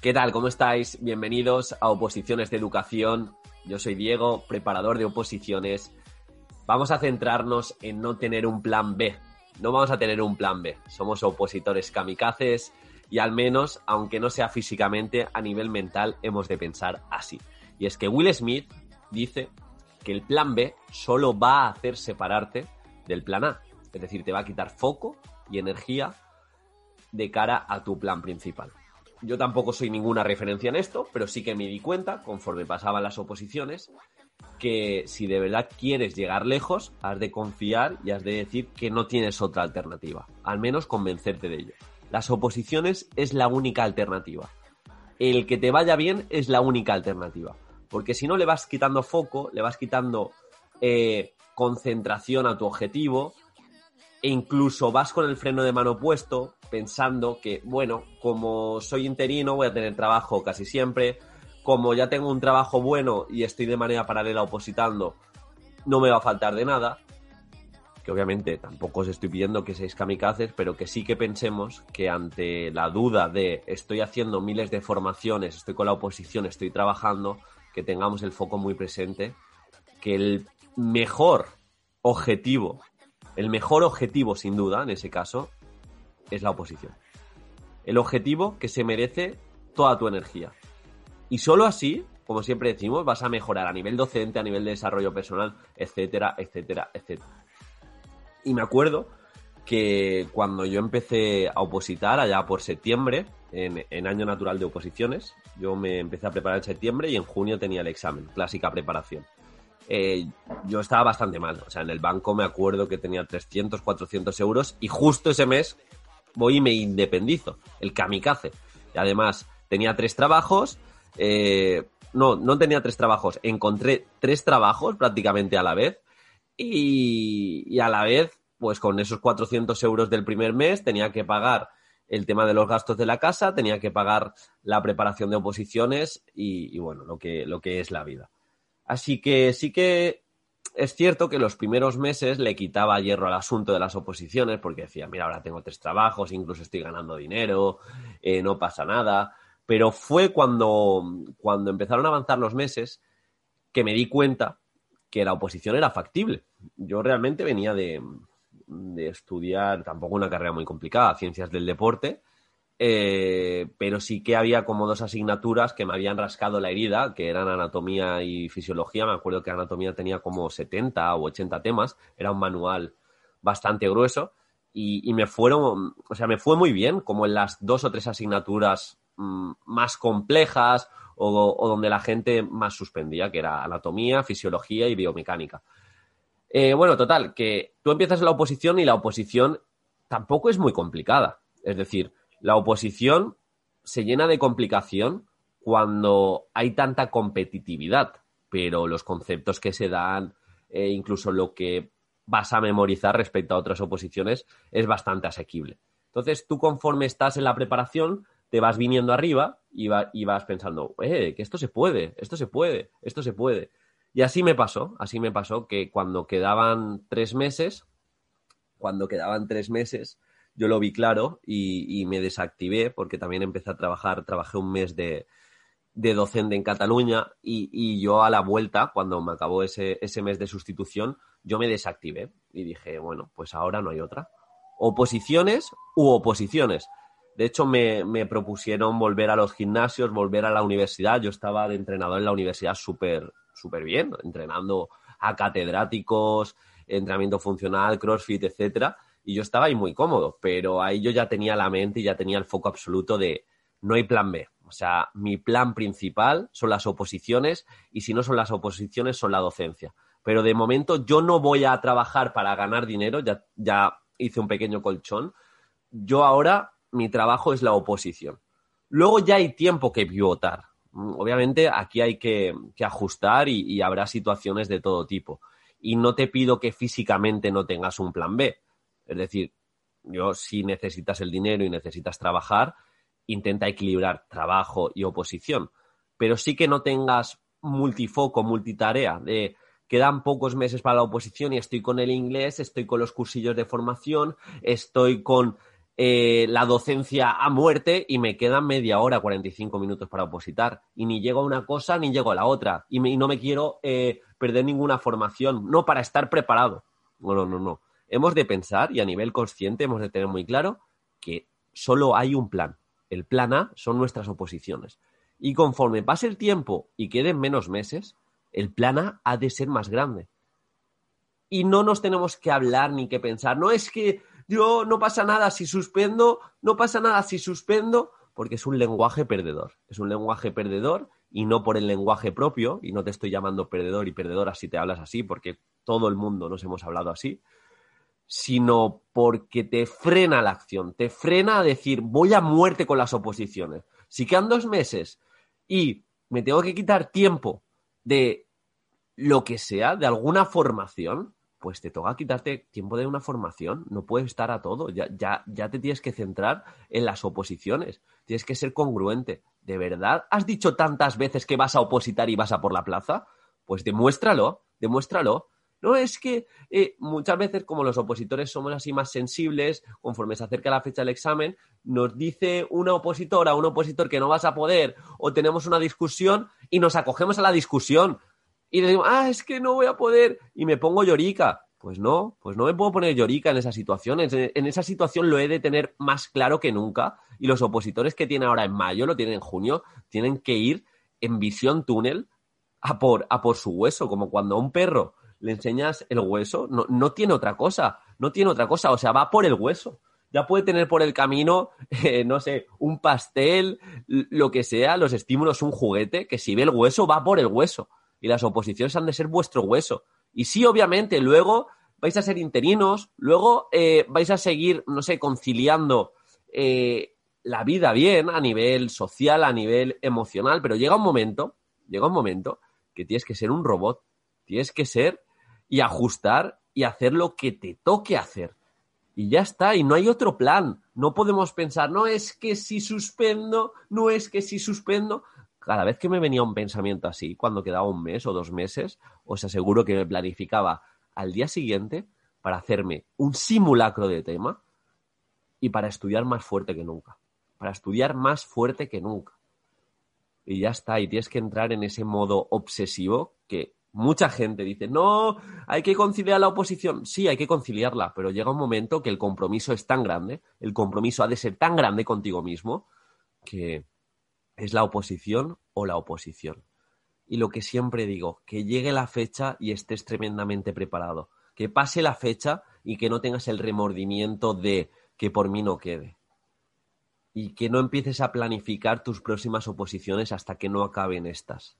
¿Qué tal? ¿Cómo estáis? Bienvenidos a Oposiciones de Educación. Yo soy Diego, preparador de oposiciones. Vamos a centrarnos en no tener un plan B. No vamos a tener un plan B. Somos opositores kamikazes y al menos, aunque no sea físicamente, a nivel mental hemos de pensar así. Y es que Will Smith dice que el plan B solo va a hacer separarte del plan A. Es decir, te va a quitar foco y energía de cara a tu plan principal. Yo tampoco soy ninguna referencia en esto, pero sí que me di cuenta, conforme pasaban las oposiciones, que si de verdad quieres llegar lejos, has de confiar y has de decir que no tienes otra alternativa. Al menos convencerte de ello. Las oposiciones es la única alternativa. El que te vaya bien es la única alternativa. Porque si no le vas quitando foco, le vas quitando eh, concentración a tu objetivo, e incluso vas con el freno de mano puesto pensando que, bueno, como soy interino voy a tener trabajo casi siempre, como ya tengo un trabajo bueno y estoy de manera paralela opositando, no me va a faltar de nada, que obviamente tampoco os estoy pidiendo que seáis kamikazes, pero que sí que pensemos que ante la duda de estoy haciendo miles de formaciones, estoy con la oposición, estoy trabajando, que tengamos el foco muy presente, que el mejor objetivo el mejor objetivo, sin duda, en ese caso, es la oposición. El objetivo que se merece toda tu energía. Y solo así, como siempre decimos, vas a mejorar a nivel docente, a nivel de desarrollo personal, etcétera, etcétera, etcétera. Y me acuerdo que cuando yo empecé a opositar, allá por septiembre, en, en, año natural de oposiciones, yo me empecé a preparar en septiembre y en junio tenía el examen, clásica preparación. Eh, yo estaba bastante mal. O sea, en el banco me acuerdo que tenía 300, 400 euros y justo ese mes voy y me independizo, el kamikaze. Y además tenía tres trabajos, eh, no, no tenía tres trabajos, encontré tres trabajos prácticamente a la vez y, y, a la vez, pues con esos 400 euros del primer mes tenía que pagar el tema de los gastos de la casa, tenía que pagar la preparación de oposiciones y, bueno, lo que, lo que es la vida. Así que sí que es cierto que los primeros meses le quitaba hierro al asunto de las oposiciones porque decía, mira, ahora tengo tres trabajos, incluso estoy ganando dinero, eh, no pasa nada. Pero fue cuando, cuando empezaron a avanzar los meses que me di cuenta que la oposición era factible. Yo realmente venía de, de estudiar tampoco una carrera muy complicada, ciencias del deporte, eh, pero sí que había como dos asignaturas que me habían rascado la herida, que eran anatomía y fisiología. Me acuerdo que anatomía tenía como 70 o 80 temas, era un manual bastante grueso y, me fueron, o sea, me fue muy bien, como en las dos o tres asignaturas mmm, más complejas o, o, donde la gente más suspendía, que era anatomía, fisiología y biomecánica. Eh, bueno, total, que tú empiezas la oposición y la oposición tampoco es muy complicada. Es decir, la oposición se llena de complicación cuando hay tanta competitividad, pero los conceptos que se dan, e incluso lo que vas a memorizar respecto a otras oposiciones, es bastante asequible. Entonces, tú conforme estás en la preparación, te vas viniendo arriba y, va, y vas pensando, eh, que esto se puede, esto se puede, esto se puede. Y así me pasó, así me pasó que cuando quedaban tres meses, cuando quedaban tres meses, yo lo vi claro y, me desactivé porque también empecé a trabajar, trabajé un mes de, docente en Cataluña y, y, yo a la vuelta, cuando me acabó ese, ese mes de sustitución, yo me desactivé y dije, bueno, pues ahora no hay otra. Oposiciones u oposiciones. De hecho, me, me propusieron volver a los gimnasios, volver a la universidad. Yo estaba de entrenador en la universidad súper, súper bien, entrenando a catedráticos, entrenamiento funcional, crossfit, etcétera y yo estaba ahí muy cómodo, pero ahí yo ya tenía la mente y ya tenía el foco absoluto de no hay plan B. O sea, mi plan principal son las oposiciones y si no son las oposiciones son la docencia. Pero de momento yo no voy a trabajar para ganar dinero, ya, ya hice un pequeño colchón. Yo ahora mi trabajo es la oposición. Luego ya hay tiempo que pivotar. Obviamente aquí hay que, que ajustar y, y habrá situaciones de todo tipo. Y no te pido que físicamente no tengas un plan B es decir, yo si necesitas el dinero y necesitas trabajar, intenta equilibrar trabajo y oposición, pero sí que no tengas multifoco, multitarea, de quedan pocos meses para la oposición y estoy con el inglés, estoy con los cursillos de formación, estoy con eh, la docencia a muerte y me quedan media hora, 45 minutos para opositar. Y ni llego a una cosa ni llego a la otra. Y, no me quiero eh, perder ninguna formación, no para estar preparado. No, no, no, no. Hemos de pensar y a nivel consciente hemos de tener muy claro que solo hay un plan. El plan A son nuestras oposiciones. Y conforme pase el tiempo y queden menos meses, el plan A ha de ser más grande. Y no nos tenemos que hablar ni que pensar. No es que yo no pasa nada si suspendo, no pasa nada si suspendo, porque es un lenguaje perdedor. Es un lenguaje perdedor y no por el lenguaje propio, y no te estoy llamando perdedor y perdedora si te hablas así, porque todo el mundo nos hemos hablado así, sino porque te frena la acción, te frena a decir voy a muerte con las oposiciones. Si quedan dos meses y me tengo que quitar tiempo de lo que sea, de alguna formación, pues te toca quitarte tiempo de una formación, no puedes estar a todo, ya, ya, ya te tienes que centrar en las oposiciones, tienes que ser congruente. ¿De verdad has dicho tantas veces que vas a opositar y vas a por la plaza? Pues demuéstralo, demuéstralo. No es que eh, muchas veces, como los opositores somos así más sensibles, conforme se acerca la fecha del examen, nos dice una opositora, un opositor que no vas a poder, o tenemos una discusión y nos acogemos a la discusión y le digo, ah, es que no voy a poder y me pongo llorica. Pues no, pues no me puedo poner llorica en esa situación. En esa situación lo he de tener más claro que nunca. Y los opositores que tienen ahora en mayo, lo tienen en junio, tienen que ir en visión túnel a por, a por su hueso. Como cuando a un perro le enseñas el hueso, no, no tiene otra cosa, no tiene otra cosa. O sea, va por el hueso. Ya puede tener por el camino, eh, no sé, un pastel, lo que sea, los estímulos, un juguete, que si ve el hueso, va por el hueso y las oposiciones han de ser vuestro hueso. Y sí, obviamente, luego vais a ser interinos, luego eh, vais a seguir, no sé, conciliando eh, la vida bien a nivel social, a nivel emocional, pero llega un momento, llega un momento que tienes que ser un robot, tienes que ser y ajustar y hacer lo que te toque hacer. Y ya está, y no hay otro plan. No podemos pensar, no es que si suspendo, no es que si suspendo cada vez que me venía un pensamiento así, cuando quedaba un mes o dos meses, os aseguro que me planificaba al día siguiente para hacerme un simulacro de tema y para estudiar más fuerte que nunca. Para estudiar más fuerte que nunca. Y ya está, y tienes que entrar en ese modo obsesivo que mucha gente dice, no, hay que conciliar la oposición. Sí, hay que conciliarla, pero llega un momento que el compromiso es tan grande, el compromiso ha de ser tan grande contigo mismo, que, es la oposición o la oposición. Y lo que siempre digo, que llegue la fecha y estés tremendamente preparado. Que pase la fecha y que no tengas el remordimiento de que por mí no quede. Y que no empieces a planificar tus próximas oposiciones hasta que no acaben estas.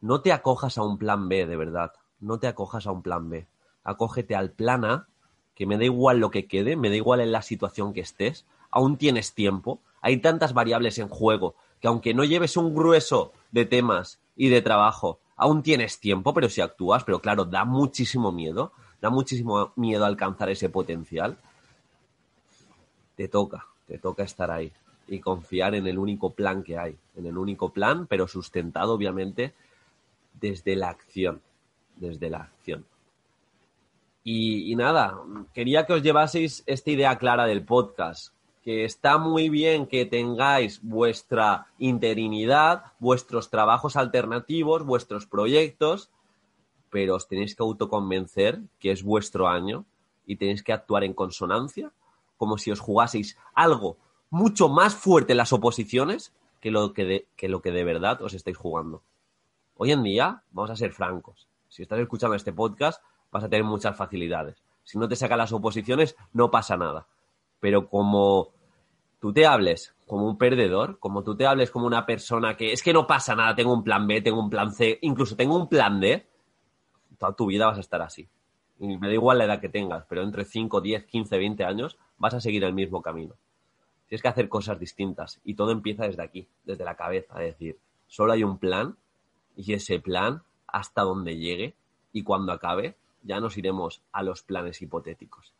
No te acojas a un plan B, de verdad. No te acojas a un plan B. Acógete al plan A, que me da igual lo que quede, me da igual en la situación que estés. Aún tienes tiempo. Hay tantas variables en juego que aunque no lleves un grueso de temas y de trabajo, aún tienes tiempo, pero si actúas, pero claro, da muchísimo miedo, da muchísimo miedo alcanzar ese potencial. Te toca, te toca estar ahí y confiar en el único plan que hay, en el único plan, pero sustentado obviamente desde la acción, desde la acción. Y, y, nada, quería que os llevaseis esta idea clara del podcast que está muy bien que tengáis vuestra interinidad, vuestros trabajos alternativos, vuestros proyectos, pero os tenéis que autoconvencer que es vuestro año y tenéis que actuar en consonancia, como si os jugaseis algo mucho más fuerte en las oposiciones que lo que de, que lo que de verdad os estáis jugando. Hoy en día, vamos a ser francos, si estás escuchando este podcast, vas a tener muchas facilidades. Si no te sacan las oposiciones, no pasa nada pero como tú te hables como un perdedor, como tú te hables como una persona que es que no pasa nada, tengo un plan B, tengo un plan C, incluso tengo un plan D, toda tu vida vas a estar así. Y me da igual la edad que tengas, pero entre 5, 10, 15, 20 años vas a seguir el mismo camino. Tienes que hacer cosas distintas y todo empieza desde aquí, desde la cabeza, es decir, solo hay un plan y ese plan hasta donde llegue y cuando acabe ya nos iremos a los planes hipotéticos.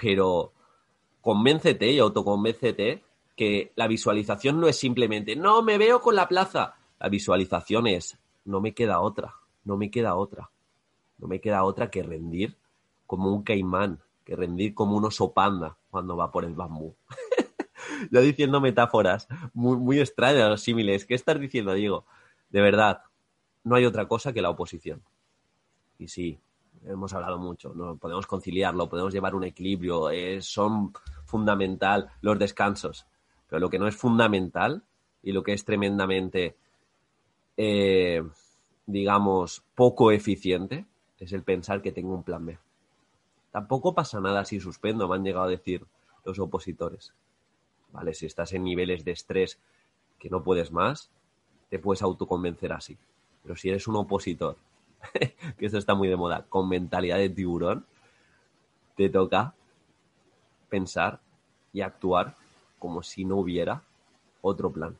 Pero convéncete y autoconvéncete que la visualización no es simplemente, no, me veo con la plaza. La visualización es, no me queda otra, no me queda otra. no me queda otra que rendir como un caimán, que rendir como un oso panda cuando va por el bambú. ya diciendo metáforas muy, muy extrañas, los símiles. ¿Qué estás diciendo, Diego? De verdad, no hay otra cosa que la oposición. Y sí, hemos hablado mucho, no podemos conciliarlo, podemos llevar un equilibrio, son fundamental los descansos, pero lo que no es fundamental y lo que es tremendamente, eh, digamos, poco eficiente es el pensar que tengo un plan B. Tampoco pasa nada si suspendo, me han llegado a decir los opositores. ¿Vale? Si estás en niveles de estrés que no puedes más, te puedes autoconvencer así. Pero si eres un opositor, que esto está muy de moda, con mentalidad de tiburón, te toca pensar y actuar como si no hubiera otro plan.